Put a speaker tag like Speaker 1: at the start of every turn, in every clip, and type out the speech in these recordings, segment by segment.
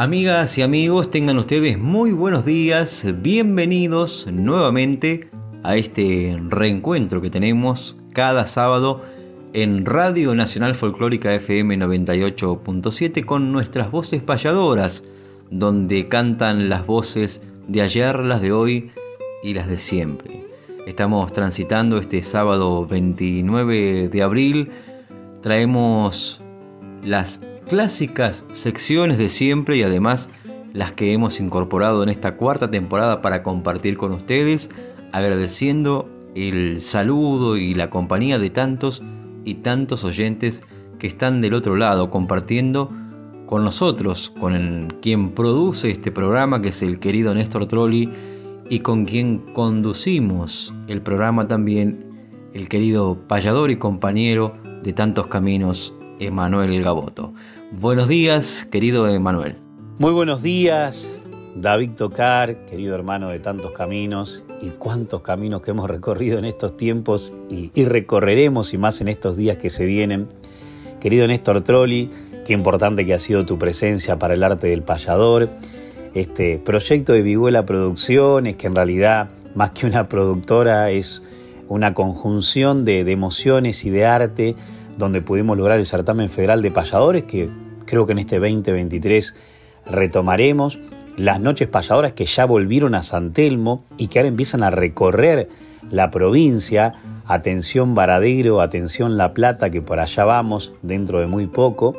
Speaker 1: Amigas y amigos, tengan ustedes muy buenos días, bienvenidos nuevamente a este reencuentro que tenemos cada sábado en Radio Nacional Folclórica FM 98.7 con nuestras voces payadoras, donde cantan las voces de ayer, las de hoy y las de siempre. Estamos transitando este sábado 29 de abril, traemos las clásicas secciones de siempre y además las que hemos incorporado en esta cuarta temporada para compartir con ustedes, agradeciendo el saludo y la compañía de tantos y tantos oyentes que están del otro lado compartiendo con nosotros, con quien produce este programa que es el querido Néstor Trolli y con quien conducimos el programa también el querido payador y compañero de tantos caminos Emanuel Gaboto. Buenos días, querido Emanuel.
Speaker 2: Muy buenos días, David Tocar, querido hermano de tantos caminos y cuántos caminos que hemos recorrido en estos tiempos y, recorreremos y más en estos días que se vienen. Querido Néstor Trolli, qué importante que ha sido tu presencia para el arte del payador. Este proyecto de Viguela Producciones, que en realidad más que una productora es una conjunción de, de emociones y de arte donde pudimos lograr el certamen federal de payadores, que creo que en este 2023 retomaremos. Las noches payadoras que ya volvieron a San Telmo y que ahora empiezan a recorrer la provincia. Atención Varadero, atención La Plata, que por allá vamos dentro de muy poco.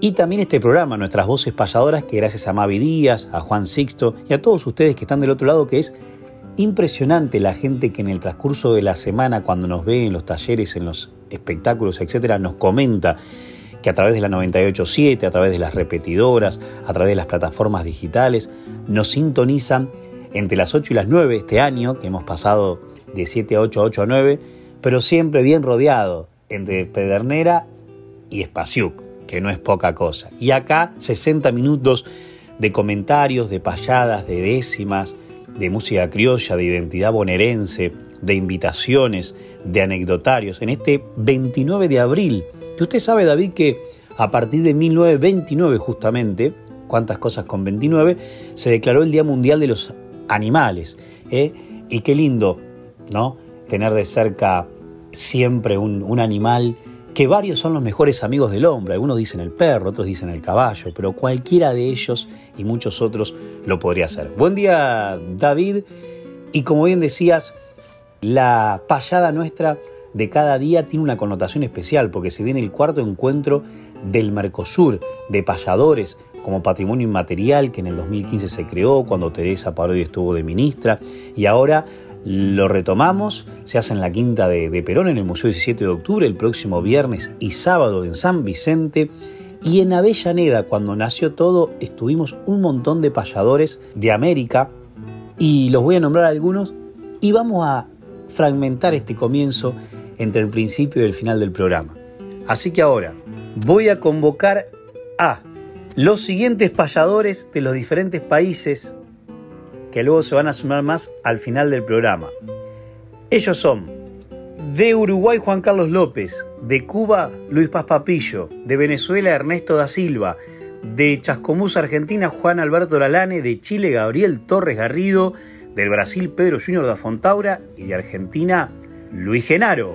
Speaker 2: Y también este programa, Nuestras Voces Payadoras, que gracias a Mavi Díaz, a Juan Sixto y a todos ustedes que están del otro lado, que es impresionante la gente que en el transcurso de la semana, cuando nos ve en los talleres, en los espectáculos, etcétera, nos comenta que a través de la 987, a través de las repetidoras, a través de las plataformas digitales, nos sintonizan entre las 8 y las 9 este año, que hemos pasado de 7 a 8, 8 a 9, pero siempre bien rodeado entre Pedernera y Espaciuc, que no es poca cosa. Y acá 60 minutos de comentarios, de payadas, de décimas, de música criolla, de identidad bonaerense, de invitaciones, de anecdotarios, en este 29 de abril. Que usted sabe, David, que a partir de 1929 justamente, cuántas cosas con 29, se declaró el Día Mundial de los Animales. ¿eh? Y qué lindo, ¿no? Tener de cerca siempre un, un animal que varios son los mejores amigos del hombre. Algunos dicen el perro, otros dicen el caballo, pero cualquiera de ellos y muchos otros lo podría hacer. Buen día, David. Y como bien decías, la payada nuestra de cada día tiene una connotación especial porque se viene el cuarto encuentro del Mercosur de payadores como patrimonio inmaterial que en el 2015 se creó cuando Teresa Parodi estuvo de ministra y ahora lo retomamos, se hace en la Quinta de, de, Perón en el Museo 17 de Octubre el próximo viernes y sábado en San Vicente y en Avellaneda cuando nació todo estuvimos un montón de payadores de América y los voy a nombrar algunos y vamos a fragmentar este comienzo entre el principio y el final del programa. Así que ahora voy a convocar a los siguientes payadores de los diferentes países que luego se van a sumar más al final del programa. Ellos son de Uruguay Juan Carlos López, de Cuba Luis Paz Papillo, de Venezuela Ernesto da Silva, de Chascomús Argentina Juan Alberto Lalane, de Chile Gabriel Torres Garrido, del Brasil Pedro Junior da Fontaura y de Argentina Luis Genaro.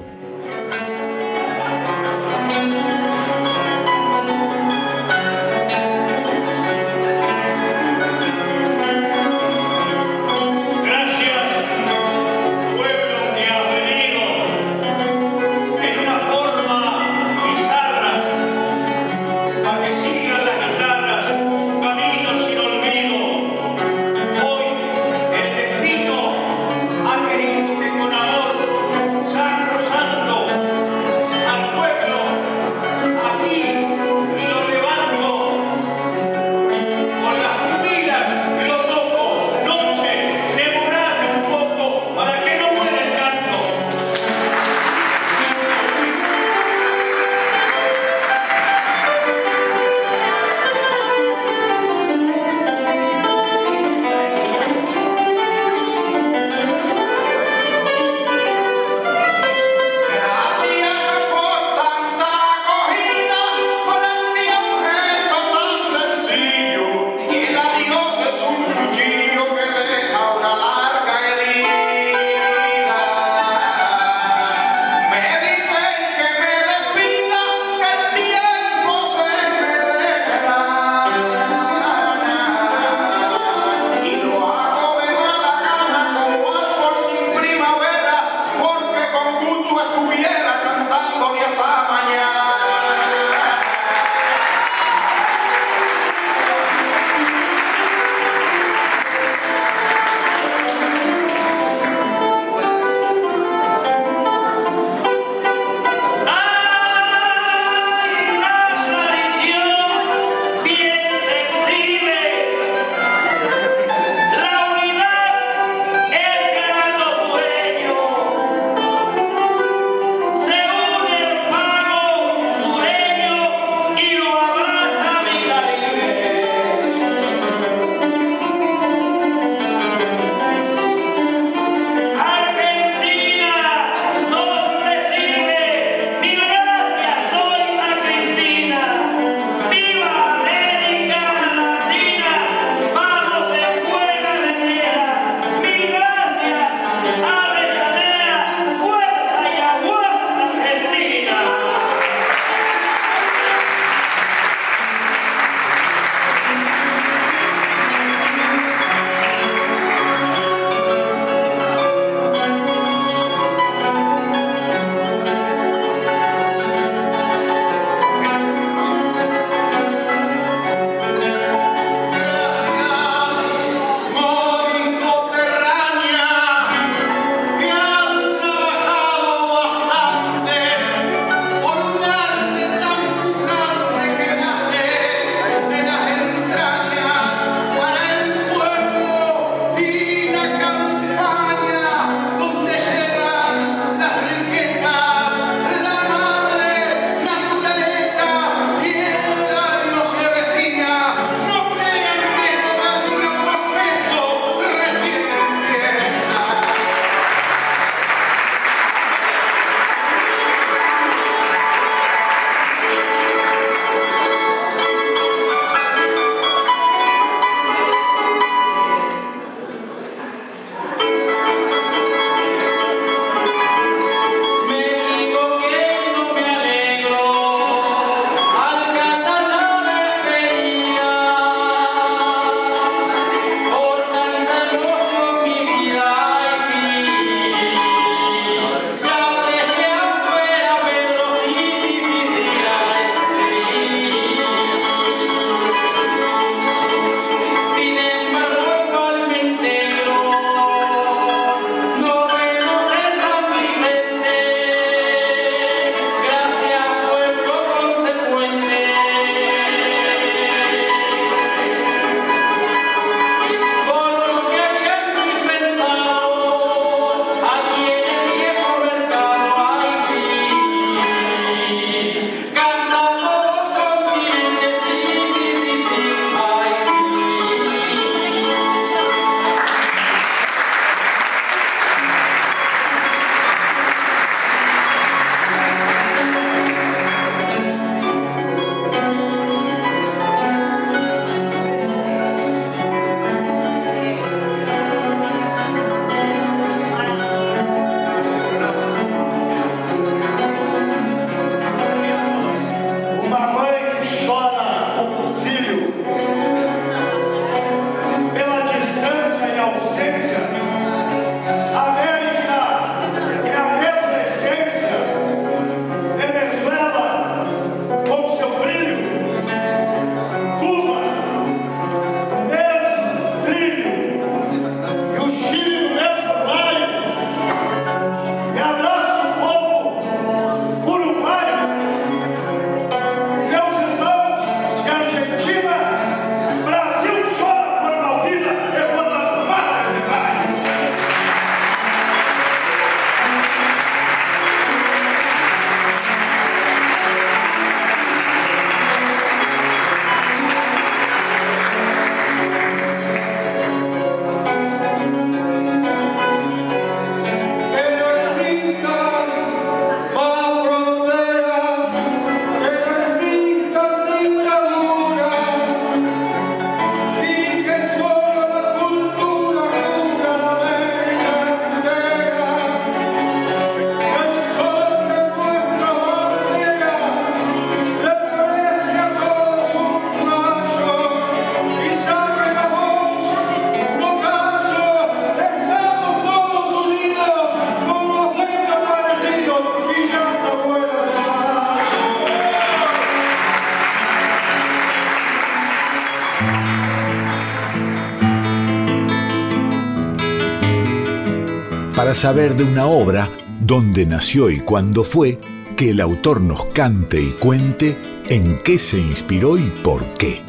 Speaker 3: Saber de una obra, dónde nació y cuándo fue, que el autor nos cante y cuente en qué se inspiró y por qué.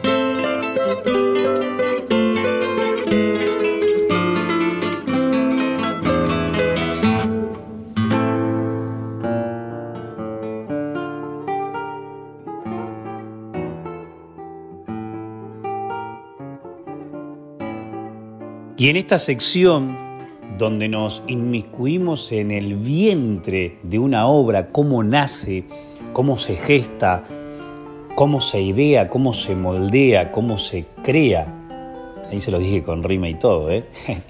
Speaker 2: Y en esta sección, donde nos inmiscuimos en el vientre de una obra, cómo nace, cómo se gesta, cómo se idea, cómo se moldea, cómo se crea. Ahí se lo dije con rima y todo, ¿eh?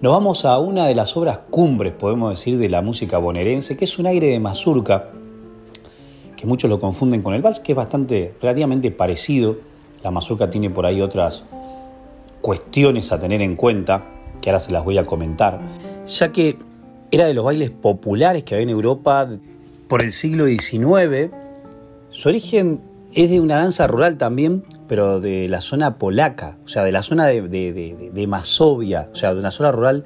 Speaker 2: Nos vamos a una de las obras cumbres, podemos decir, de la música bonaerense, que es un aire de mazurca, que muchos lo confunden con el vals, que es bastante, relativamente parecido. La mazurca tiene por ahí otras cuestiones a tener en cuenta, que ahora se las voy a comentar, ya que era de los bailes populares que había en Europa por el siglo XIX. Su origen es de una danza rural también, pero de la zona polaca, o sea, de la zona de, Masovia, o sea, de una zona rural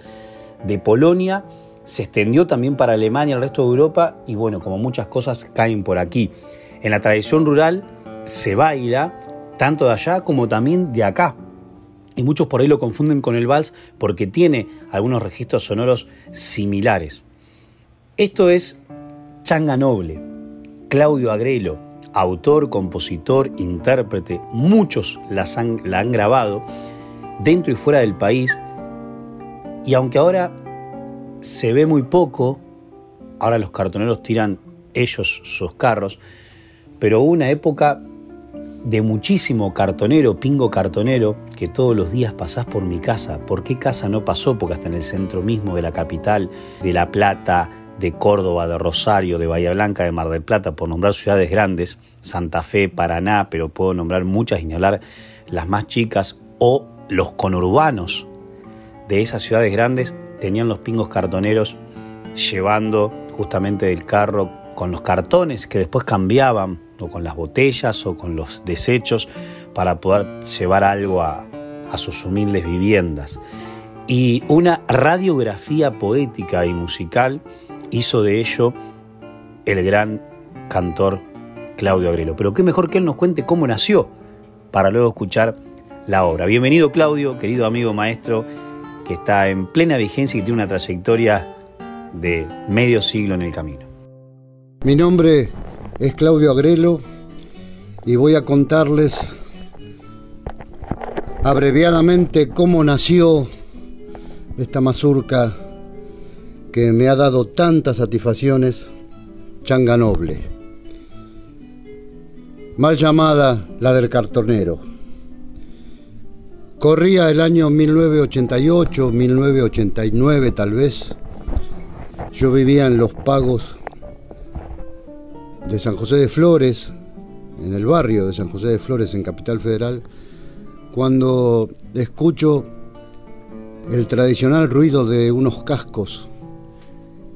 Speaker 2: de Polonia, se extendió también para Alemania, el resto de Europa, y bueno, como muchas cosas caen por aquí. En la tradición rural se baila tanto de allá como también de acá, y muchos por ahí lo confunden con el vals porque tiene algunos registros sonoros similares. Esto es Changa Noble, Claudio Agrelo, autor, compositor, intérprete, muchos la han grabado dentro y fuera del país y aunque ahora se ve muy poco, ahora los cartoneros tiran ellos sus carros, pero hubo una época de muchísimo cartonero, pingo cartonero, que todos los días pasás por mi casa. ¿Por qué casa no pasó? Porque hasta en el centro mismo de la capital, de La Plata, de Córdoba, de Rosario, de Bahía Blanca, de Mar del Plata, por nombrar ciudades grandes, Santa Fe, Paraná, pero puedo nombrar muchas y hablar las más chicas, o los conurbanos de esas ciudades grandes tenían los pingos cartoneros llevando justamente del carro con los cartones que después cambiaban o con las botellas o con los desechos para poder llevar algo a, sus humildes viviendas. Y una radiografía poética y musical hizo de ello el gran cantor Claudio Agrelo. Pero qué mejor que él nos cuente cómo nació para luego escuchar la obra. Bienvenido Claudio, querido amigo maestro, que está en plena vigencia y tiene una trayectoria de medio siglo en el camino.
Speaker 4: Mi nombre es Claudio Agrelo y voy a contarles abreviadamente cómo nació esta mazurca que me ha dado tantas satisfacciones, Changa Noble, mal llamada la del cartonero. Corría el año 1988, 1989 tal vez. Yo vivía en Los Pagos de San José de Flores, en el barrio de San José de Flores, en Capital Federal, cuando escucho el tradicional ruido de unos cascos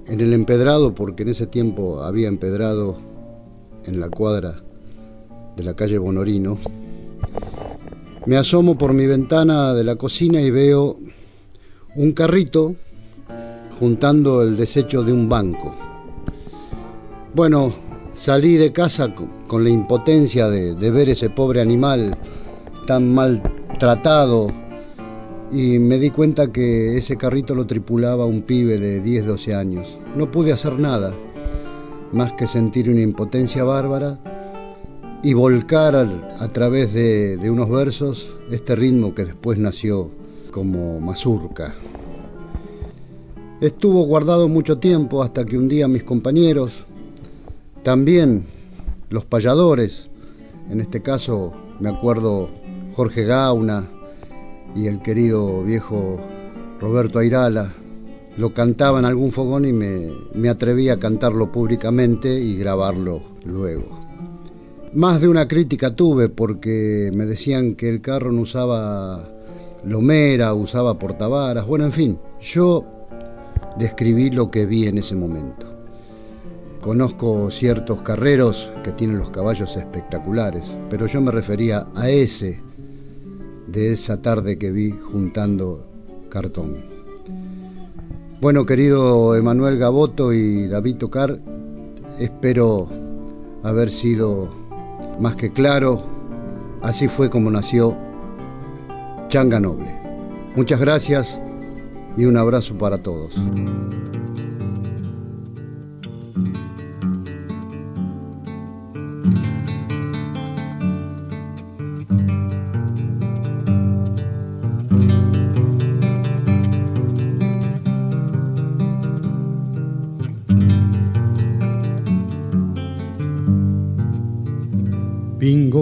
Speaker 4: en el empedrado, porque en ese tiempo había empedrado en la cuadra de la calle Bonorino, me asomo por mi ventana de la cocina y veo un carrito juntando el desecho de un banco. Bueno, Salí de casa con la impotencia de, ver ese pobre animal tan maltratado y me di cuenta que ese carrito lo tripulaba un pibe de 10, 12 años. No pude hacer nada más que sentir una impotencia bárbara y volcar a través de, de, unos versos este ritmo que después nació como mazurca. Estuvo guardado mucho tiempo hasta que un día mis compañeros, también los payadores, en este caso me acuerdo Jorge Gauna y el querido viejo Roberto Airala, lo cantaba en algún fogón y me, me atreví a cantarlo públicamente y grabarlo luego. Más de una crítica tuve porque me decían que el carro no usaba lomera, usaba portavaras, bueno, en fin, yo describí lo que vi en ese momento. Conozco ciertos carreros que tienen los caballos espectaculares, pero yo me refería a ese de esa tarde que vi juntando cartón. Bueno, querido Emanuel Gaboto y David Tocar, espero haber sido más que claro. Así fue como nació Changa Noble. Muchas gracias y un abrazo para todos.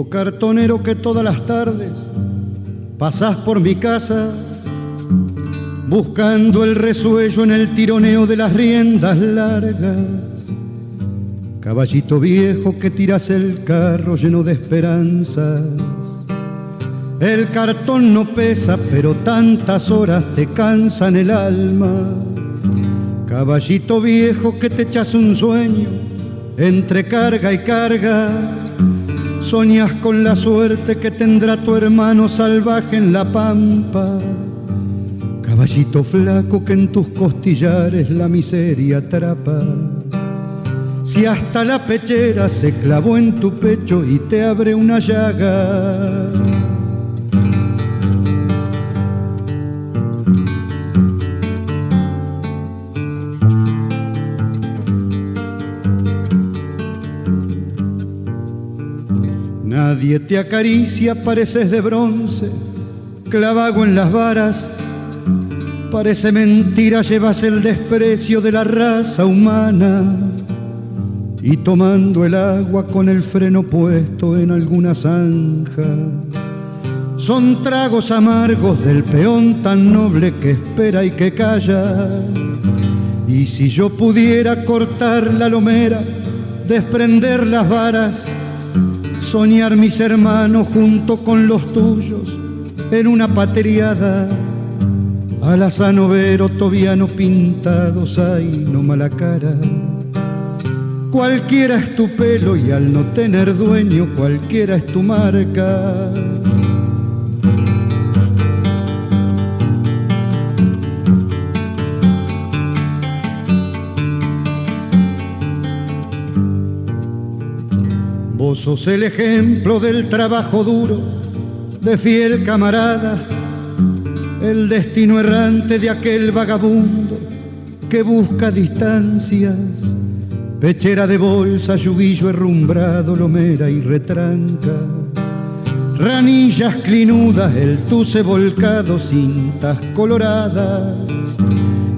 Speaker 5: Cartonero que todas las tardes pasás por mi casa buscando el resuello en el tironeo de las riendas largas. Caballito viejo que tiras el carro lleno de esperanzas. El cartón no pesa, pero tantas horas te cansan el alma. Caballito viejo que te echas un sueño entre carga y carga Soñas con la suerte que tendrá tu hermano salvaje en la pampa. Caballito flaco que en tus costillares la miseria atrapa. Si hasta la pechera se clavó en tu pecho y te abre una llaga Nadie te acaricia, pareces de bronce, clavago en las varas. Parece mentira, llevas el desprecio de la raza humana. Y tomando el agua con el freno puesto en alguna zanja. Son tragos amargos del peón tan noble que espera y que calla. Y si yo pudiera cortar la lomera, desprender las varas, soñar mis hermanos junto con los tuyos en una patriada. Alazano, Vero, Tobiano pintados, ay, no mala cara. Cualquiera es tu pelo y al no tener dueño, cualquiera es tu marca. Sos el ejemplo del trabajo duro, de fiel camarada, el destino errante de aquel vagabundo que busca distancias, pechera de bolsa, yuguillo herrumbrado, lomera y retranca, ranillas clinudas, el tuce volcado, cintas coloradas,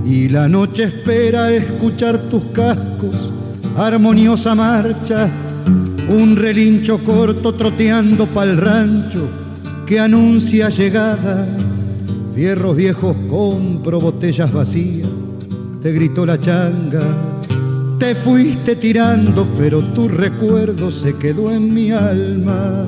Speaker 5: y la noche espera escuchar tus cascos, armoniosa marcha un relincho corto troteando pa'l rancho que anuncia llegada. Fierros viejos compro, botellas vacías, te gritó la changa. Te fuiste tirando, pero tu recuerdo se quedó en mi alma.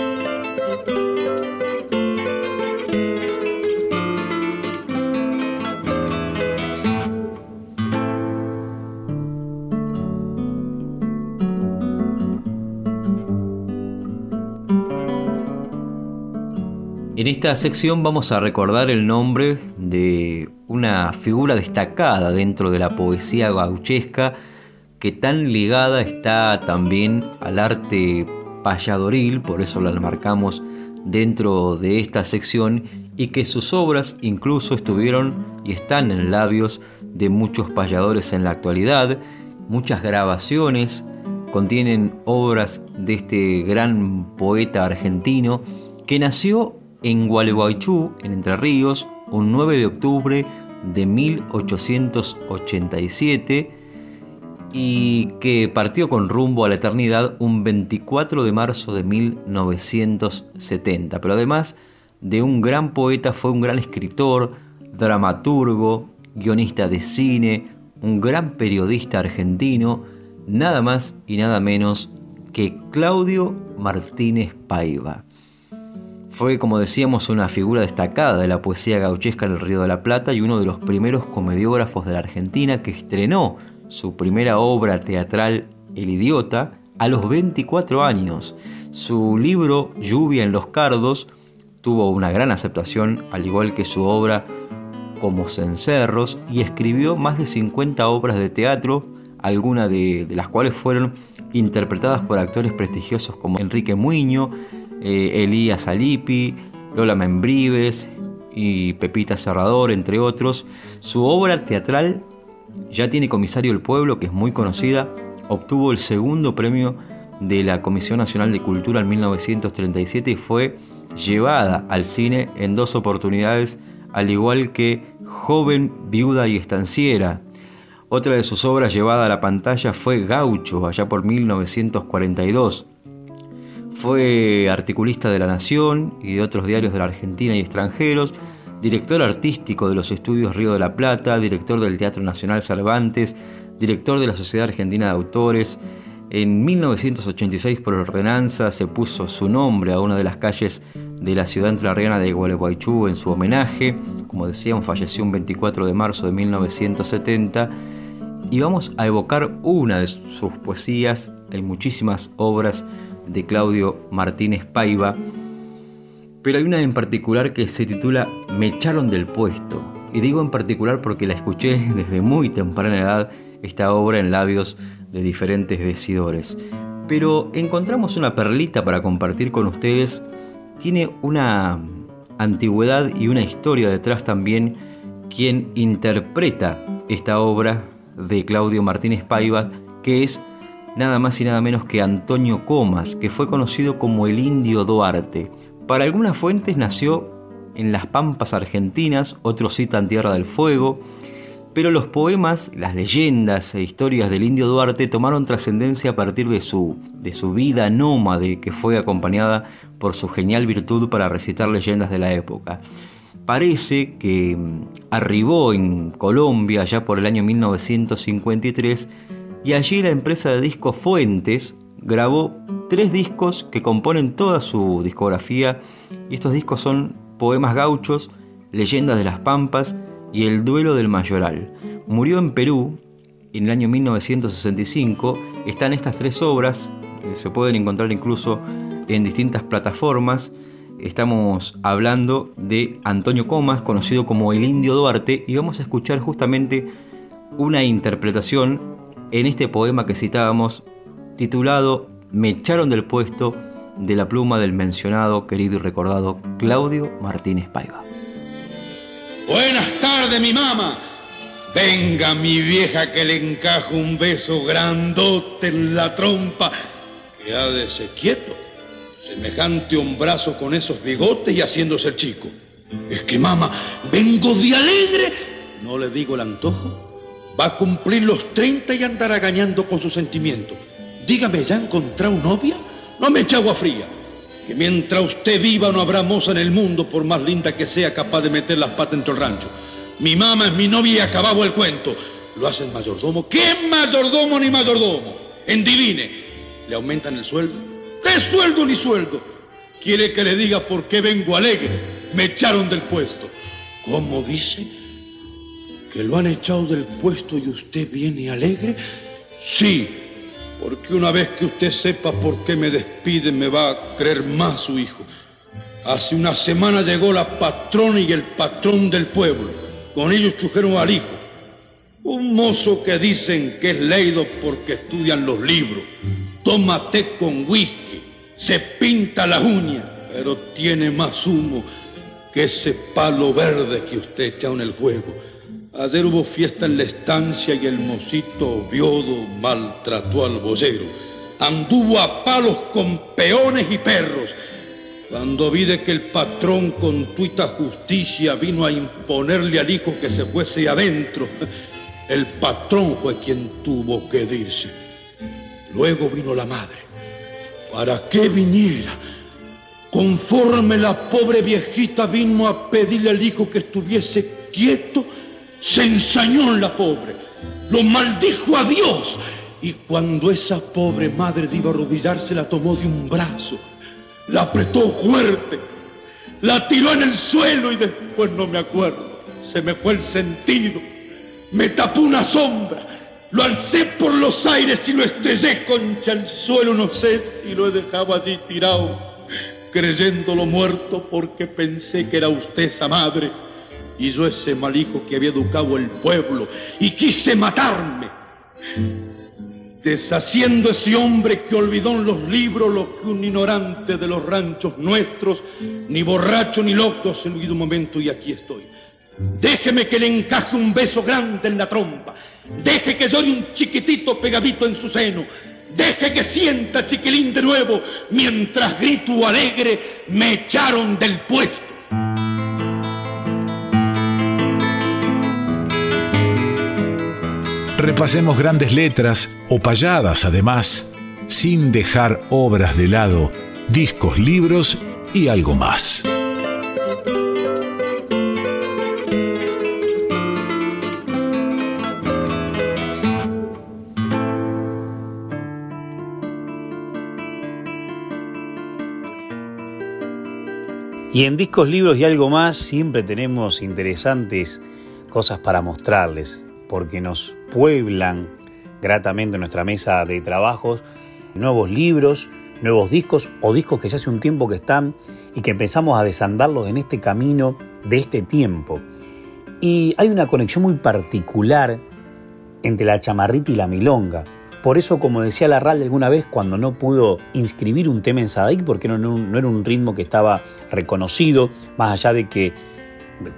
Speaker 1: Esta sección vamos a recordar el nombre de una figura destacada dentro de la poesía gauchesca que tan ligada está también al arte payadoril, por eso la marcamos dentro de esta sección y que sus obras incluso estuvieron y están en labios de muchos payadores en la actualidad. Muchas grabaciones contienen obras de este gran poeta argentino que nació en Gualeguaychú, en Entre Ríos, un 9 de octubre de 1887 y que partió con rumbo a la eternidad un 24 de marzo de 1970. Pero además de un gran poeta, fue un gran escritor, dramaturgo, guionista de cine, un gran periodista argentino nada más y nada menos que Claudio Martínez Paiva. Fue, como decíamos, una figura destacada de la poesía gauchesca en el Río de la Plata y uno de los primeros comediógrafos de la Argentina que estrenó su primera obra teatral El Idiota a los 24 años. Su libro Lluvia en los Cardos tuvo una gran aceptación, al igual que su obra Como Cencerros, y escribió más de 50 obras de teatro, algunas de, las cuales fueron interpretadas por actores prestigiosos como Enrique Muño, eh, Elías Alipi, Lola Membrives y Pepita Serrador, entre otros. Su obra teatral ya tiene Comisario del Pueblo, que es muy conocida, obtuvo el segundo premio de la Comisión Nacional de Cultura en 1937 y fue llevada al cine en dos oportunidades, al igual que Joven, Viuda y Estanciera. Otra de sus obras llevada a la pantalla fue Gaucho, allá por 1942. Fue articulista de La Nación y de otros diarios de la Argentina y extranjeros, director artístico de los estudios Río de la Plata, director del Teatro Nacional Cervantes, director de la Sociedad Argentina de Autores. En 1986 por ordenanza se puso su nombre a una de las calles de la ciudad entrerriana de Gualeguaychú en su homenaje. Como decíamos, falleció un 24 de marzo de 1970. Y vamos a evocar una de sus poesías. Hay muchísimas obras de Claudio Martínez Paiva, pero hay una en particular que se titula Me echaron del puesto. Y digo en particular porque la escuché desde muy temprana edad, esta obra en labios de diferentes decidores. Pero encontramos una perlita para compartir con ustedes. Tiene una antigüedad y una historia detrás también quien interpreta esta obra de Claudio Martínez Paiva, que es nada más y nada menos que Antonio Comas, que fue conocido como el Indio Duarte. Para algunas fuentes nació en las Pampas argentinas, otros citan Tierra del Fuego, pero los poemas, las leyendas e historias del Indio Duarte tomaron trascendencia a partir de su, de su vida nómade que fue acompañada por su genial virtud para recitar leyendas de la época. Parece que mm, arribó en Colombia ya por el año 1953 y allí la empresa de discos Fuentes grabó tres discos que componen toda su discografía y estos discos son Poemas Gauchos, Leyendas de las Pampas y El Duelo del Mayoral. Murió en Perú en el año 1965. Están estas tres obras, eh, se pueden encontrar incluso en distintas plataformas. Estamos hablando de Antonio Comas, conocido como el Indio Duarte, y vamos a escuchar justamente una interpretación en este poema que citábamos, titulado Me echaron del puesto de la pluma del mencionado, querido y recordado Claudio Martínez Paiva.
Speaker 6: Buenas tardes, mi mamá. Venga, mi vieja, que le encajo un beso grandote en la trompa, que ha de ser quieto, semejante un brazo con esos bigotes y haciéndose el chico. Es que, mamá, vengo de alegre, no le digo el antojo, Va a cumplir los 30 y andará gañando con sus sentimientos. Dígame, ¿ya encontrado novia? No me eche agua fría. Que mientras usted viva no habrá moza en el mundo, por más linda que sea, capaz de meter las patas dentro del rancho. Mi mamá es mi novia y acabado el cuento. Lo hace el mayordomo. ¿Qué mayordomo ni mayordomo? Endivine. ¿Le aumentan el sueldo? ¿Qué sueldo ni sueldo? ¿Quiere que le diga por qué vengo alegre? Me echaron del puesto. ¿Cómo dice? Que lo han echado del puesto y usted viene alegre? Sí, porque una vez que usted sepa por qué me despide, me va a creer más su hijo. Hace una semana llegó la patrona y el patrón del pueblo. Con ellos chujeron al hijo. Un mozo que dicen que es leído porque estudian los libros. Toma té con whisky, se pinta las uñas, pero tiene más humo que ese palo verde que usted echa en el fuego. Ayer hubo fiesta en la estancia y el mocito viodo maltrató al vocero. Anduvo a palos con peones y perros. Cuando vi de que el patrón con tuita justicia vino a imponerle al hijo que se fuese adentro, el patrón fue quien tuvo que irse. Luego vino la madre. ¿Para qué viniera? Conforme la pobre viejita vino a pedirle al hijo que estuviese quieto, se ensañó en la pobre, lo maldijo a Dios Y cuando esa pobre madre iba a arrodillarse, la tomó de un brazo, la apretó fuerte, la tiró en el suelo y después no me acuerdo. Se me fue el sentido, me tapó una sombra, lo alcé por los aires y lo estrellé contra el suelo, no sé si lo he dejado allí tirado, creyéndolo muerto porque pensé que era usted esa madre y yo ese mal hijo que había educado el pueblo y quise matarme deshaciendo ese hombre que olvidó en los libros lo que un ignorante de los ranchos nuestros, ni borracho ni loco, se olvidó un momento y aquí estoy. Déjeme que le encaje un beso grande en la trompa, deje que llore un chiquitito pegadito en su seno, deje que sienta chiquilín de nuevo, mientras grito alegre, me echaron del puesto.
Speaker 3: Repasemos grandes letras o payadas además, sin dejar obras de lado, discos, libros y algo más.
Speaker 2: Y en discos, libros y algo más siempre tenemos interesantes cosas para mostrarles porque nos pueblan gratamente nuestra mesa de trabajos nuevos libros, nuevos discos o discos que ya hace un tiempo que están y que empezamos a desandarlos en este camino de este tiempo. Y hay una conexión muy particular entre la chamarrita y la milonga. Por eso, como decía Larral alguna vez, cuando no pudo inscribir un tema en Sadaic, porque no, no era un ritmo que estaba reconocido, más allá de que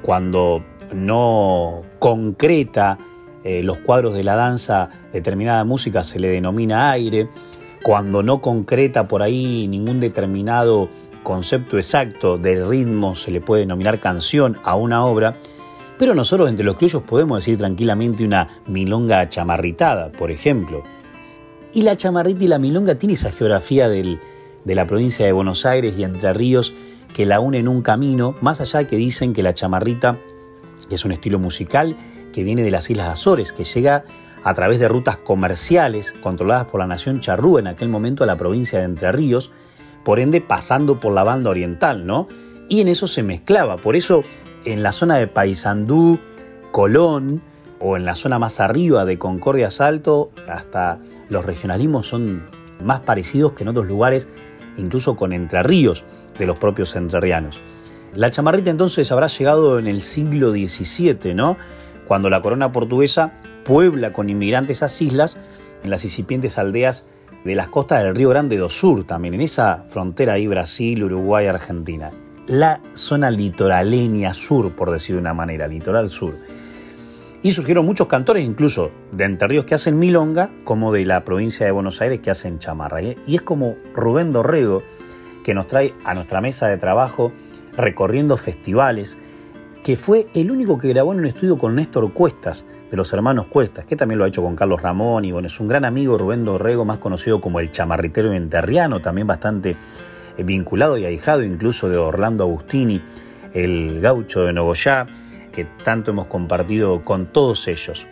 Speaker 2: cuando no concreta eh, los cuadros de la danza, determinada música se le denomina aire, cuando no concreta por ahí ningún determinado concepto exacto del ritmo se le puede denominar canción a una obra, pero nosotros entre los criollos podemos decir tranquilamente una milonga chamarritada, por ejemplo. Y la chamarrita y la milonga tiene esa geografía de la provincia de Buenos Aires y Entre Ríos que la une en un camino, más allá que dicen que la chamarrita es un estilo musical que viene de las Islas Azores, que llega a través de rutas comerciales controladas por la nación charrúa en aquel momento a la provincia de Entre Ríos, por ende pasando por la banda oriental, ¿no? Y en eso se mezclaba, por eso en la zona de Paysandú, Colón, o en la zona más arriba de Concordia Salto, hasta los regionalismos son más parecidos que en otros lugares, incluso con Entre Ríos de los propios entrerrianos. La chamarrita entonces habrá llegado en el siglo XVII, ¿no? Cuando la corona portuguesa puebla con inmigrantes esas islas en las incipientes aldeas de las costas del Río Grande do Sur, también en esa frontera ahí Brasil, Uruguay, Argentina. La zona litoraleña sur, por decir de una manera, litoral sur. Y surgieron muchos cantores, incluso de Entre Ríos que hacen milonga, como de la provincia de Buenos Aires que hacen chamarra. Y es como Rubén Dorrego, que nos trae a nuestra mesa de trabajo recorriendo festivales, que fue el único que grabó en un estudio con Néstor Cuestas, de los hermanos Cuestas, que también lo ha hecho con Carlos Ramón, y bueno, es un gran amigo Rubén Dorrego, más conocido como el chamarritero enterriano, también bastante eh, vinculado y ahijado incluso de Orlando Agustini, el gaucho de Nogoyá, que tanto hemos compartido con todos ellos.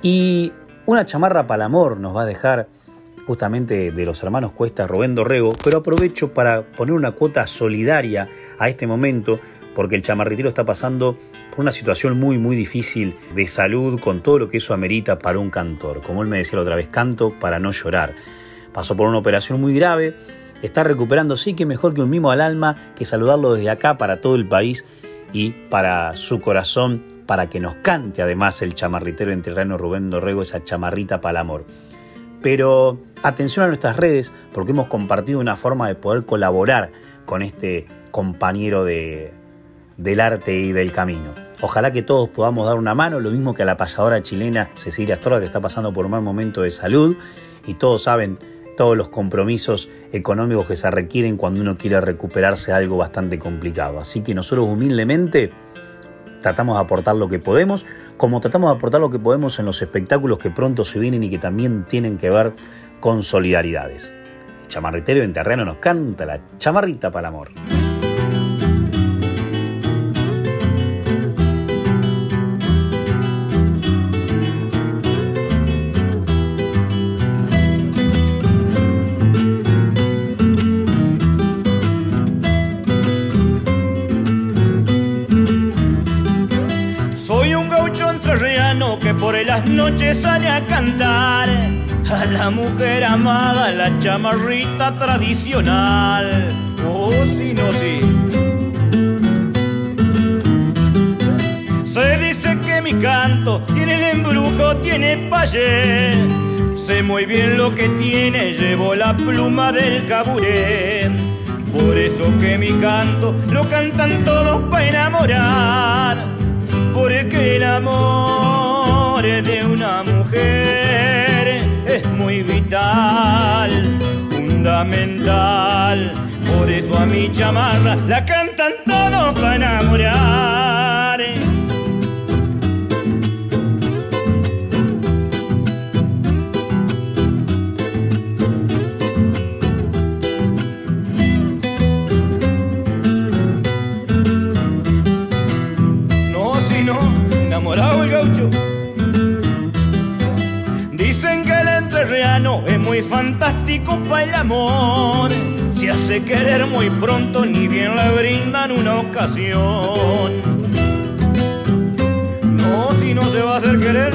Speaker 2: Y una chamarra para el amor nos va a dejar justamente de los hermanos Cuestas Rubén Dorrego, pero aprovecho para poner una cuota solidaria a este momento porque el chamarritero está pasando por una situación muy, muy difícil de salud con todo lo que eso amerita para un cantor. Como él me decía la otra vez, canto para no llorar. Pasó por una operación muy grave, está recuperando, sí que mejor que un mimo al alma, que saludarlo desde acá para todo el país y para su corazón, para que nos cante además el chamarritero enterrano Rubén Dorrego esa chamarrita para el amor. Pero atención a nuestras redes, porque hemos compartido una forma de poder colaborar con este compañero de, del arte y del camino. Ojalá que todos podamos dar una mano, lo mismo que a la payadora chilena Cecilia Astorga, que está pasando por un mal momento de salud, y todos saben todos los compromisos económicos que se requieren cuando uno quiere recuperarse algo bastante complicado. Así que nosotros humildemente tratamos de aportar lo que podemos, como tratamos de aportar lo que podemos en los espectáculos que pronto se vienen y que también tienen que ver con solidaridades. El chamarritero en terreno nos canta la chamarrita para el amor.
Speaker 7: Las noches sale a cantar a la mujer amada, la chamarrita tradicional. Oh, sí, no, sí. Se dice que mi canto tiene el embrujo, tiene payé. Sé muy bien lo que tiene, llevo la pluma del caburé. Por eso que mi canto lo cantan todos para enamorar. Porque el amor de una mujer es muy vital, fundamental. Por eso a mi chamarra la cantan todos para enamorar. Enamorado el gaucho. Entrerriano es muy fantástico para el amor. Se hace querer muy pronto, ni bien le brindan una ocasión. No, si no se va a hacer querer.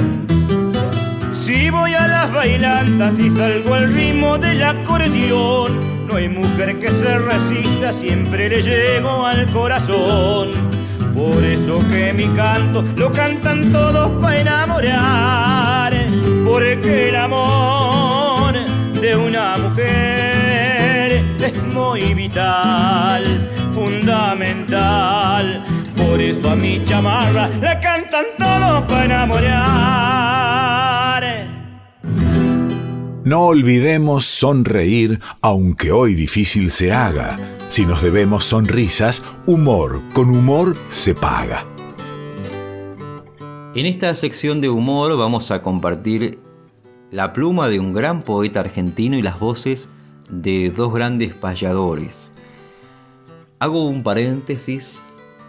Speaker 7: Si voy a las bailantas y salgo al ritmo del acordeón, no hay mujer que se resista, siempre le llego al corazón. Por eso que mi canto lo cantan todos para enamorar, porque el amor de una mujer es muy vital, fundamental. Por eso a mi chamarra la cantan todos para enamorar.
Speaker 3: No olvidemos sonreír, aunque hoy difícil se haga. Si nos debemos sonrisas, humor con humor se paga.
Speaker 1: En esta sección de humor vamos a compartir la pluma de un gran poeta argentino y las voces de dos grandes payadores. Hago un paréntesis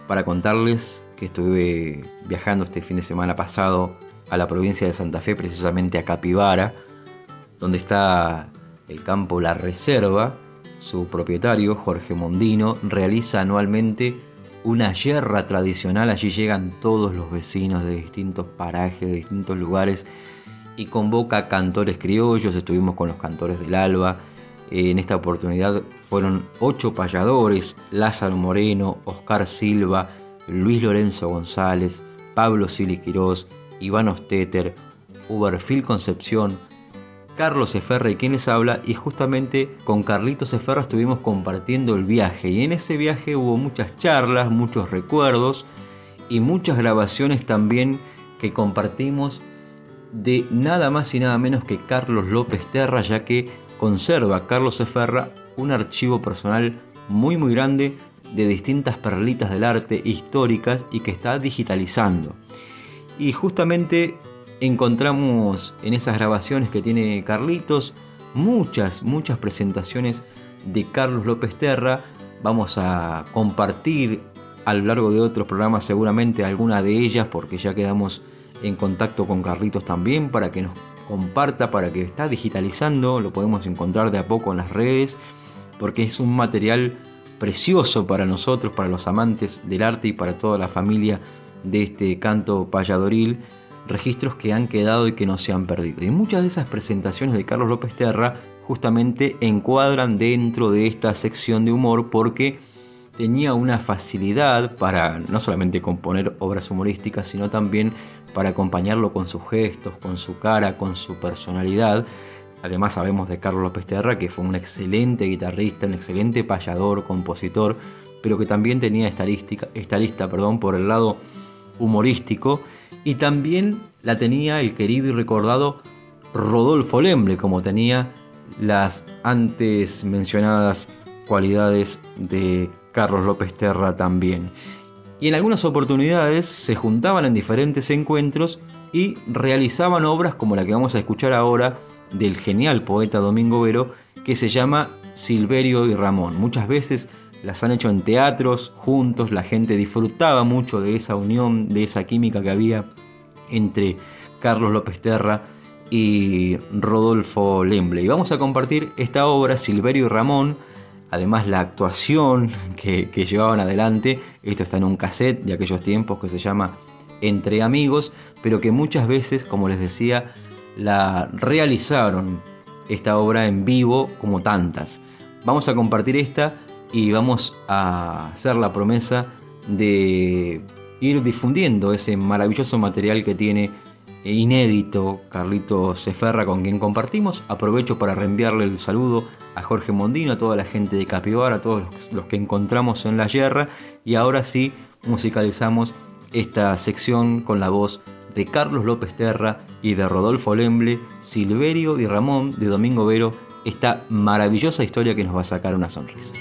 Speaker 1: para contarles que estuve viajando este fin de semana pasado a la provincia de Santa Fe, precisamente a Capivara, donde está el campo La Reserva. Su propietario, Jorge Mondino, realiza anualmente una yerra tradicional. Allí llegan todos los vecinos de distintos parajes, de distintos lugares y convoca cantores criollos. Estuvimos con los cantores del Alba. En esta oportunidad fueron ocho payadores: Lázaro Moreno, Oscar Silva, Luis Lorenzo González, Pablo Sili Quirós, Iván Osteter, Uberfil Concepción, Carlos Eferra y quien les habla y justamente con Carlitos Eferra estuvimos compartiendo el viaje y en ese viaje hubo muchas charlas, muchos recuerdos y muchas grabaciones también que compartimos de nada más y nada menos que Carlos López Terra ya que conserva Carlos Eferra un archivo personal muy muy grande de distintas perlitas del arte históricas y que está digitalizando. Y justamente encontramos en esas grabaciones que tiene Carlitos muchas, muchas presentaciones de Carlos López Terra. Vamos a compartir a lo largo de otros programas seguramente alguna de ellas porque ya quedamos en contacto con Carlitos también para que nos comparta, para que está digitalizando, lo podemos encontrar de a poco en las redes porque es un material precioso para nosotros, para los amantes del arte y para toda la familia de este canto payadoril registros que han quedado y que no se han perdido. Y muchas de esas presentaciones de Carlos López Terra justamente encuadran dentro de esta sección de humor porque tenía una facilidad para no solamente componer obras humorísticas, sino también para acompañarlo con sus gestos, con su cara, con su personalidad. Además sabemos de Carlos López Terra que fue un excelente guitarrista, un excelente payador, compositor, pero que también tenía esta lista, perdón, por el lado humorístico y también la tenía el querido y recordado Rodolfo Lemble, como tenía las antes mencionadas cualidades de Carlos López Terra también. Y en algunas oportunidades se juntaban en diferentes encuentros y realizaban obras como la que vamos a escuchar ahora del genial poeta Domingo Vero, que se llama Silverio y Ramón. Muchas veces las han hecho en teatros juntos, la gente disfrutaba mucho de esa unión, de esa química que había entre Carlos López Terra y Rodolfo Lemble. Y vamos a compartir esta obra, Silverio y Ramón, además la actuación que, llevaban adelante, esto está en un cassette de aquellos tiempos que se llama entre amigos, pero que muchas veces, como les decía, la realizaron esta obra en vivo como tantas. Vamos a compartir esta y vamos a hacer la promesa de ir difundiendo ese maravilloso material que tiene inédito Carlito Ceferra con quien compartimos. Aprovecho para reenviarle el saludo a Jorge Mondino, a toda la gente de Capibara, a todos los que encontramos en la yerra. Y ahora sí, musicalizamos esta sección con la voz de Carlos López Terra y de Rodolfo Lemble, Silverio y Ramón de Domingo Vero, esta maravillosa historia que nos va a sacar una sonrisa.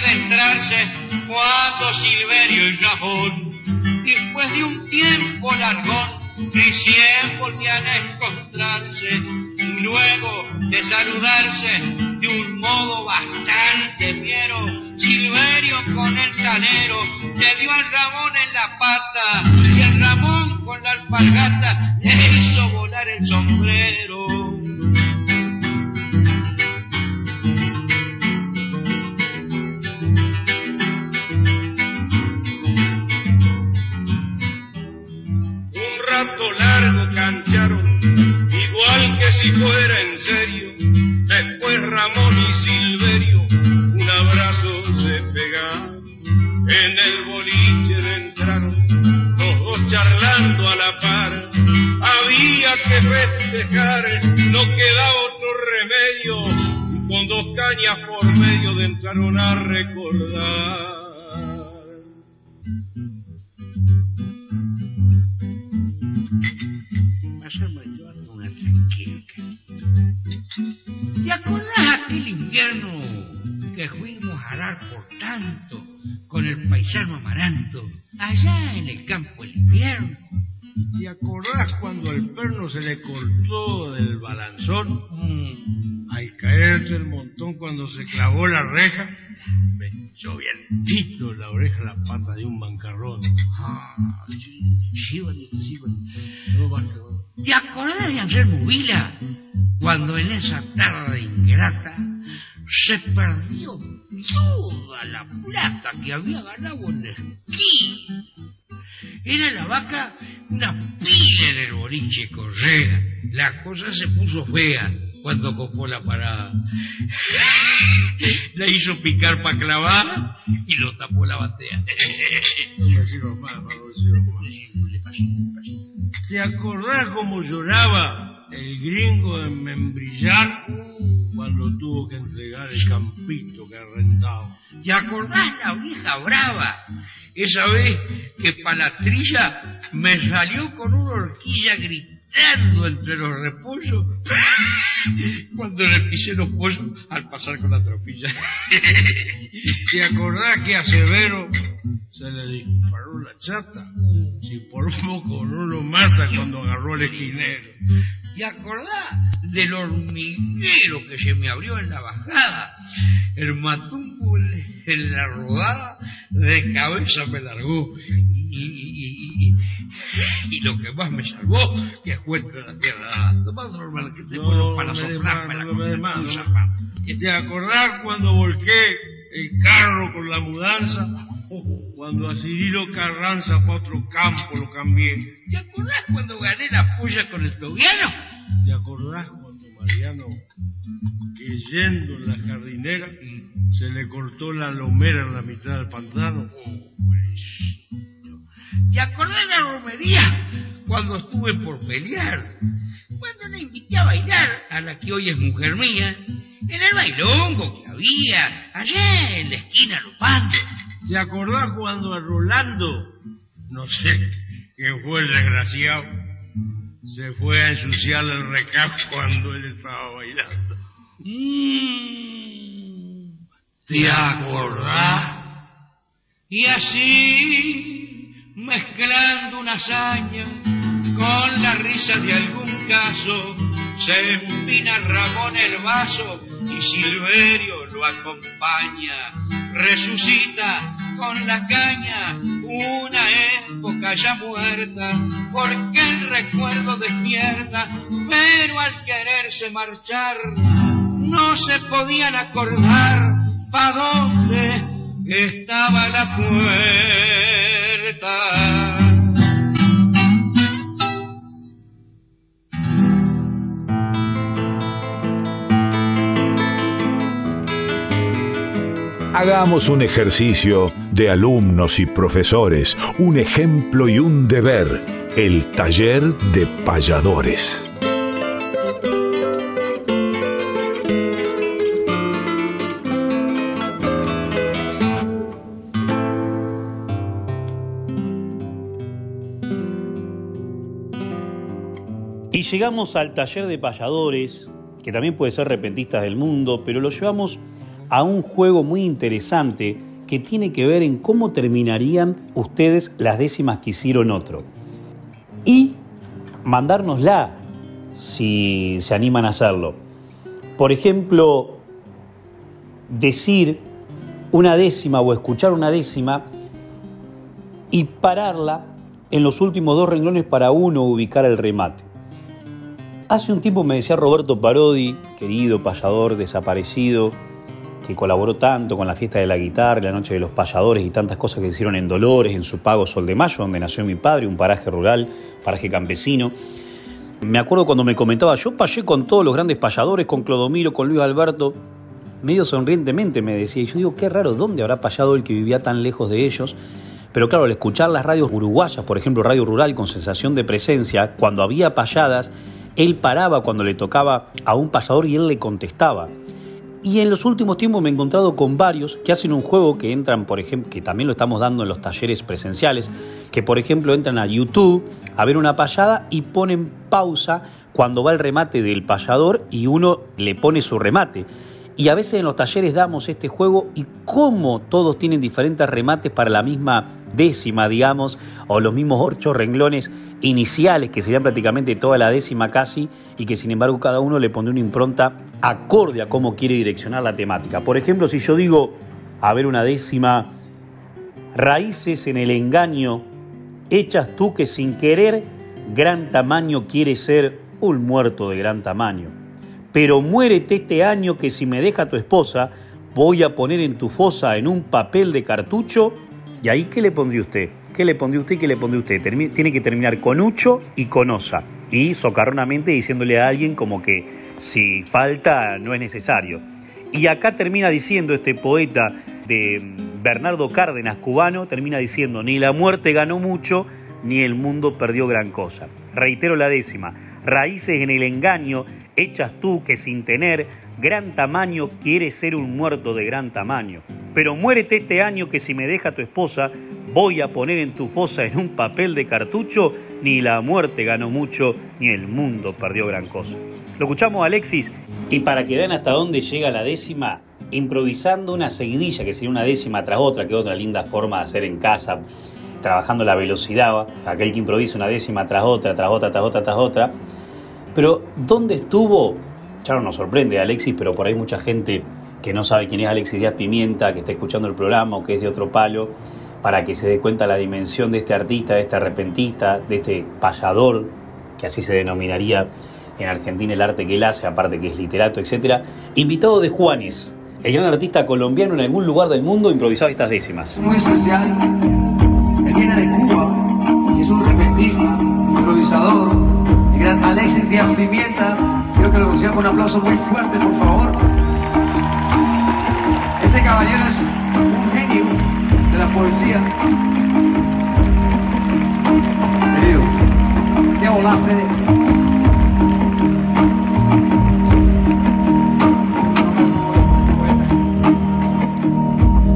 Speaker 8: Adentrarse cuando Silverio y Ramón, después de un tiempo largón, recién volvían a encontrarse y luego de saludarse de un modo bastante fiero, Silverio con el tanero le dio al Ramón en la pata y el Ramón con la alpargata le hizo volar el sombrero.
Speaker 6: En el boliche entraron, los dos charlando a la par. Había que festejar, no quedaba otro remedio. Con dos cañas por medio de entraron a recordar.
Speaker 8: Pasamos llevando una tranquila. ¿Te acordás aquel invierno que fuimos a arar por tanto el paisano Amaranto allá en el campo del invierno?
Speaker 9: ¿Te acordás cuando al perno se le cortó del balanzón?
Speaker 8: Mm,
Speaker 9: Al caerse el montón cuando se clavó la reja, me echó vientito la oreja la pata de un bancarrón.
Speaker 8: ah, sí, sí, vale, sí, vale.
Speaker 9: No basta, no.
Speaker 8: ¿Te acordás de Anselmo Vila cuando en esa tarde ingrata se perdió toda la plata que había ganado en esquí? Era la vaca una pila en el boliche Correa. La cosa se puso fea cuando copó la parada. La hizo picar para clavar y lo tapó la batea.
Speaker 9: ¿Te acordás cómo lloraba el gringo de Membrillar cuando tuvo que entregar el campito que arrendaba?
Speaker 8: ¿Te acordás la vieja brava? Esa vez que Palatrilla me salió con una horquilla gritando entre los repollos cuando le pisé los pollos al pasar con la tropilla.
Speaker 9: ¿Te acordás que a Severo se le disparó la chata? Si por poco no lo mata cuando agarró al esquinero.
Speaker 8: ¿Te acordás del hormiguero que se me abrió en la bajada? El matumbo en- la rodada de cabeza me largó. Y, y- y- y- y lo que más me salvó, que entre la tierra. Tomá hermano, que te
Speaker 9: No,
Speaker 8: para soplar, para
Speaker 9: no. ¿Te acordás cuando volqué el carro con la mudanza? Cuando a Cirilo Carranza para otro campo lo cambié.
Speaker 8: ¿Te acordás cuando gané la puya con el tobiano?
Speaker 9: ¿Te acordás cuando Mariano, que yendo en la jardinera, se le cortó la lomera en la mitad del pantano?
Speaker 8: ¿Te acordás de la romería cuando estuve por pelear? Cuando la invité a bailar a la que hoy es mujer mía, en el bailongo que había, allá en la esquina Lupando.
Speaker 9: ¿Te acordás cuando a Rolando, no sé, que fue el desgraciado, se fue a ensuciar el recado cuando él estaba bailando?
Speaker 8: Mm, ¿Te acordás? Y así, mezclando una hazaña con la risa de algún caso, se empina Ramón el vaso y Silverio lo acompaña. Resucita con la caña una época ya muerta, porque el recuerdo despierta, pero al quererse marchar no se podían acordar pa' dónde estaba la puerta.
Speaker 3: Hagamos un ejercicio de alumnos y profesores, un ejemplo y un deber, el taller de payadores.
Speaker 2: Llegamos al taller de payadores, que también puede ser repentistas del mundo, pero lo llevamos a un juego muy interesante que tiene que ver en cómo terminarían ustedes las décimas que hicieron otro. Y mandárnosla si se animan a hacerlo. Por ejemplo, decir una décima o escuchar una décima y pararla en los últimos dos renglones para uno ubicar el remate. Hace un tiempo me decía Roberto Parodi, querido payador desaparecido, que colaboró tanto con la fiesta de la guitarra, la noche de los payadores y tantas cosas que hicieron en Dolores, en su pago Sol de Mayo, donde nació mi padre, un paraje rural, paraje campesino. Me acuerdo cuando me comentaba, yo payé con todos los grandes payadores, con Clodomiro, con Luis Alberto, medio sonrientemente me decía, y yo digo, qué raro, ¿dónde habrá payado el que vivía tan lejos de ellos? Pero claro, al escuchar las radios uruguayas, por ejemplo Radio Rural con sensación de presencia, cuando había payadas, él paraba cuando le tocaba a un payador y él le contestaba. Y en los últimos tiempos me he encontrado con varios que hacen un juego que entran, por ejemplo, que también lo estamos dando en los talleres presenciales, que por ejemplo entran a YouTube a ver una payada y ponen pausa cuando va el remate del payador y uno le pone su remate. Y a veces en los talleres damos este juego y cómo todos tienen diferentes remates para la misma décima, digamos, o los mismos ocho renglones iniciales, que serían prácticamente toda la décima casi, y que sin embargo cada uno le pone una impronta acorde a cómo quiere direccionar la temática. Por ejemplo, si yo digo, a ver una décima, raíces en el engaño, hechas tú que sin querer, gran tamaño quiere ser un muerto de gran tamaño pero muérete este año que si me deja tu esposa, voy a poner en tu fosa en un papel de cartucho. ¿Y ahí qué le pondría usted? ¿Qué le pondría usted y qué le pondría usted? tiene que terminar con ucho y con osa. Y socarronamente diciéndole a alguien como que si falta no es necesario. Y acá termina diciendo este poeta de Bernardo Cárdenas, cubano, termina diciendo, ni la muerte ganó mucho, ni el mundo perdió gran cosa. Reitero la décima, raíces en el engaño hechas tú que sin tener gran tamaño quieres ser un muerto de gran tamaño. Pero muérete este año que si me deja tu esposa, voy a poner en tu fosa en un papel de cartucho, ni la muerte ganó mucho, ni el mundo perdió gran cosa. Lo escuchamos Alexis, y para que vean hasta dónde llega la décima, improvisando una seguidilla, que sería una décima tras otra, que otra linda forma de hacer en casa, trabajando la velocidad, aquel que improvisa una décima tras otra, tras otra, tras otra, tras otra, pero, ¿dónde estuvo? Ya no nos sorprende Alexis, pero por ahí mucha gente que no sabe quién es Alexis Díaz Pimienta, que está escuchando el programa o que es de otro palo, para que se dé cuenta la dimensión de este artista, de este arrepentista, de este payador, que así se denominaría en Argentina el arte que él hace, aparte que es literato, etc. Invitado de Juanes, el gran artista colombiano en algún lugar del mundo improvisado estas décimas.
Speaker 10: Muy especial, improvisador, gran Alexis Díaz Pimienta. Quiero que lo reciban con un aplauso muy fuerte, por favor. Este caballero es un genio de la poesía. Querido, que volaste.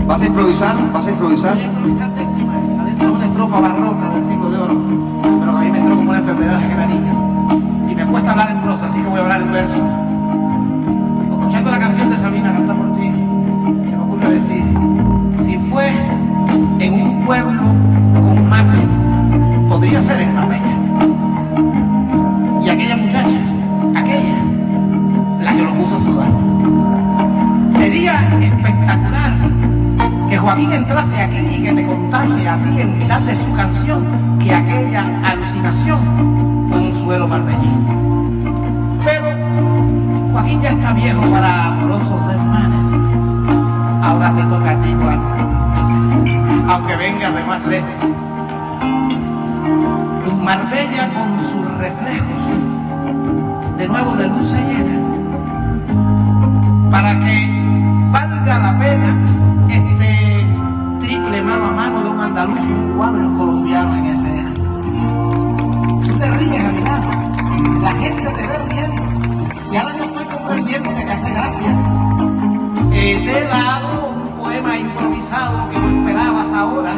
Speaker 10: ¿Vas a improvisar? ¿Vas a improvisar? Voy a improvisar décima, décima, una estrofa barroca hablar en prosa, así que voy a hablar en verso. Escuchando la canción de Sabina Canta por ti, se me ocurre decir, si fue en un pueblo con magia, podría ser en Marbella. Y aquella muchacha, aquella, la que lo puso a sudar. Sería espectacular que Joaquín entrase aquí y que te contase a ti en mitad de su canción que aquella alucinación fue un suelo marbellín. Joaquín ya está viejo para amorosos desmanes. Ahora te toca a ti, Juan. Aunque vengas de más lejos. Marbella con sus reflejos, de nuevo de luz se llena. Para que valga la pena este triple mano a mano de un andaluz, un cubano y un colombiano en escena. Tú te ríes a mi lado, la gente te ve riendo. Y ahora yo estoy comprendiendo que te hace gracia. Eh, te he dado un poema improvisado que no esperabas ahora.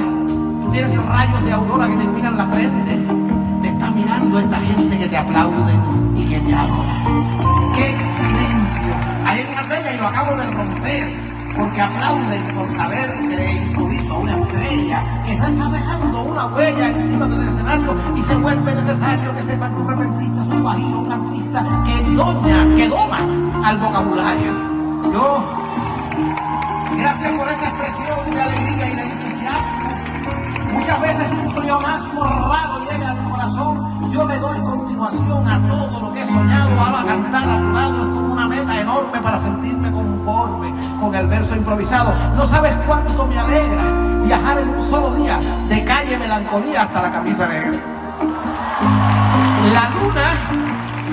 Speaker 10: Tú tienes rayos de aurora que te iluminan la frente. Te está mirando esta gente que te aplaude y que te adora. ¡Qué silencio! Ahí en Marbella y lo acabo de romper. Porque aplauden por saber que le improviso a una estrella que está dejando una huella encima del escenario y se vuelve necesario que sepan un repentista, un bajito, un que doña, que doma al vocabulario. Yo, gracias por esa expresión de alegría y de entusiasmo. Muchas veces un pleonasmo raro llega al corazón. Yo le doy continuación a todo lo que he soñado. Ahora cantar a tu lado es como una meta enorme para sentirme conforme con el verso improvisado. No sabes cuánto me alegra viajar en un solo día de calle melancolía hasta la camisa negra. La luna,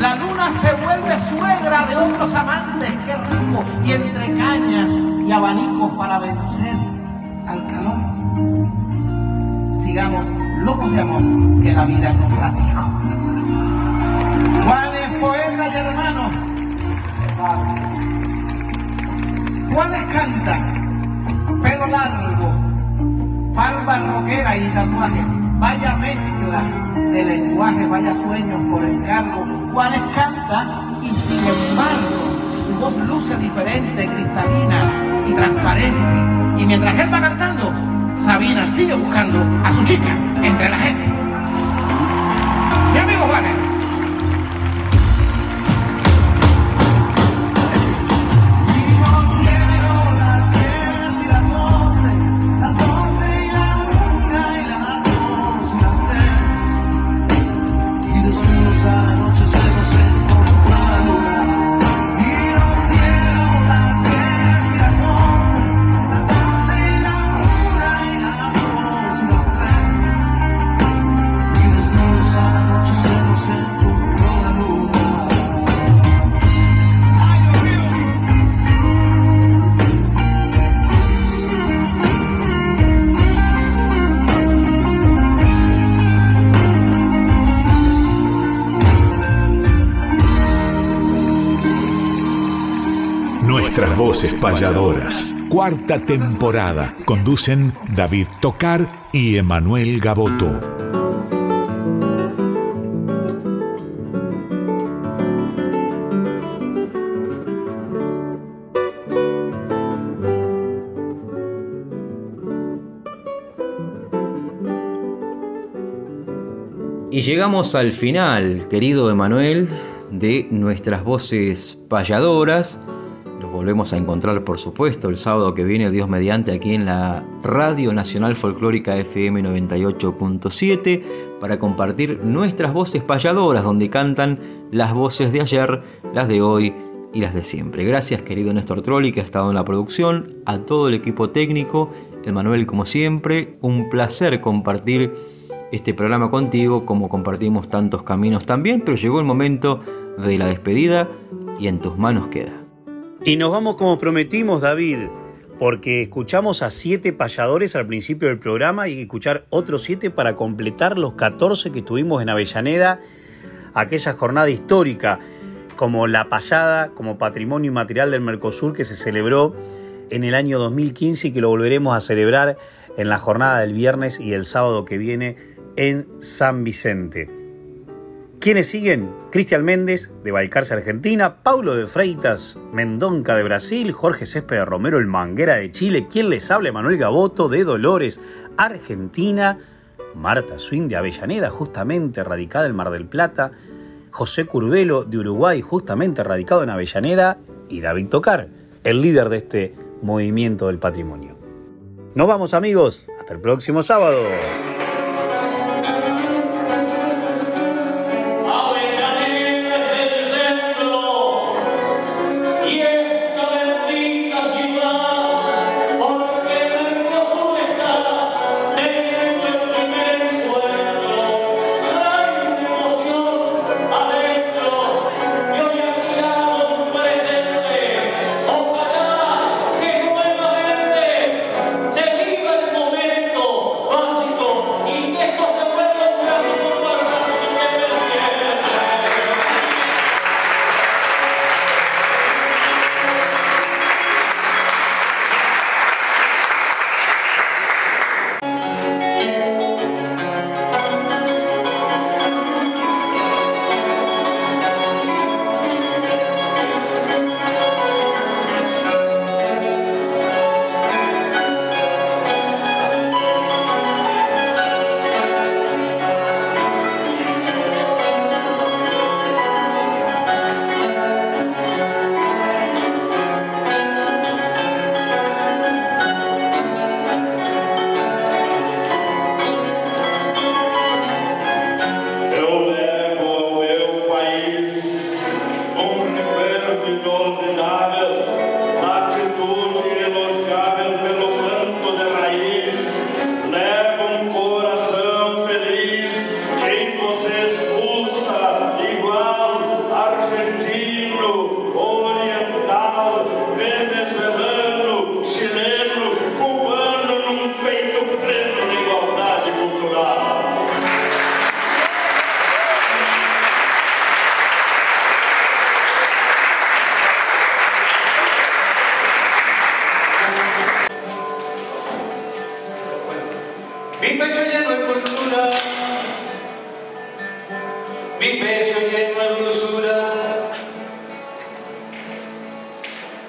Speaker 10: la luna se vuelve suegra de otros amantes, qué rico, y entre cañas y abanicos para vencer al calor. Sigamos locos de amor, que la vida es un ratico. Juan es poeta y hermano. Juanes canta, pelo largo, barba roquera y tatuajes. Vaya mezcla de lenguajes, vaya sueños por encargo. Juanes canta y sin embargo su voz luce diferente, cristalina y transparente. Y mientras él va cantando, Sabina sigue buscando a su chica entre la gente. Mi amigo Juanes.
Speaker 3: Payadoras. Cuarta temporada. Conducen David Tocar y Emanuel Gaboto.
Speaker 1: Y llegamos al final, querido Emanuel, de nuestras voces payadoras. Volvemos a encontrar, por supuesto, el sábado que viene, Dios mediante, aquí en la Radio Nacional Folclórica FM 98.7 para compartir nuestras voces payadoras, donde cantan las voces de ayer, las de hoy y las de siempre. Gracias, querido Néstor Trolli, que ha estado en la producción, a todo el equipo técnico, Emanuel, como siempre, un placer compartir este programa contigo, como compartimos tantos caminos también, pero llegó el momento de la despedida y en tus manos queda.
Speaker 2: Y nos vamos como prometimos, David, porque escuchamos a siete payadores al principio del programa y escuchar otros siete para completar los 14 que tuvimos en Avellaneda, aquella jornada histórica, como la payada, como patrimonio inmaterial del Mercosur que se celebró en el año 2015 y que lo volveremos a celebrar en la jornada del viernes y el sábado que viene en San Vicente. ¿Quiénes siguen? Cristian Méndez de Balcarce, Argentina, Paulo de Freitas, Mendonca de Brasil, Jorge Césped Romero, el Manguera de Chile, ¿Quién les habla? Manuel Gaboto de Dolores, Argentina, Marta Swing de Avellaneda, justamente radicada en Mar del Plata, José Curvelo de Uruguay, justamente radicado en Avellaneda, y David Tocar, el líder de este movimiento del patrimonio.
Speaker 11: Nos vamos amigos, hasta el próximo sábado.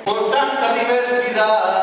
Speaker 12: Por tanta diversidad.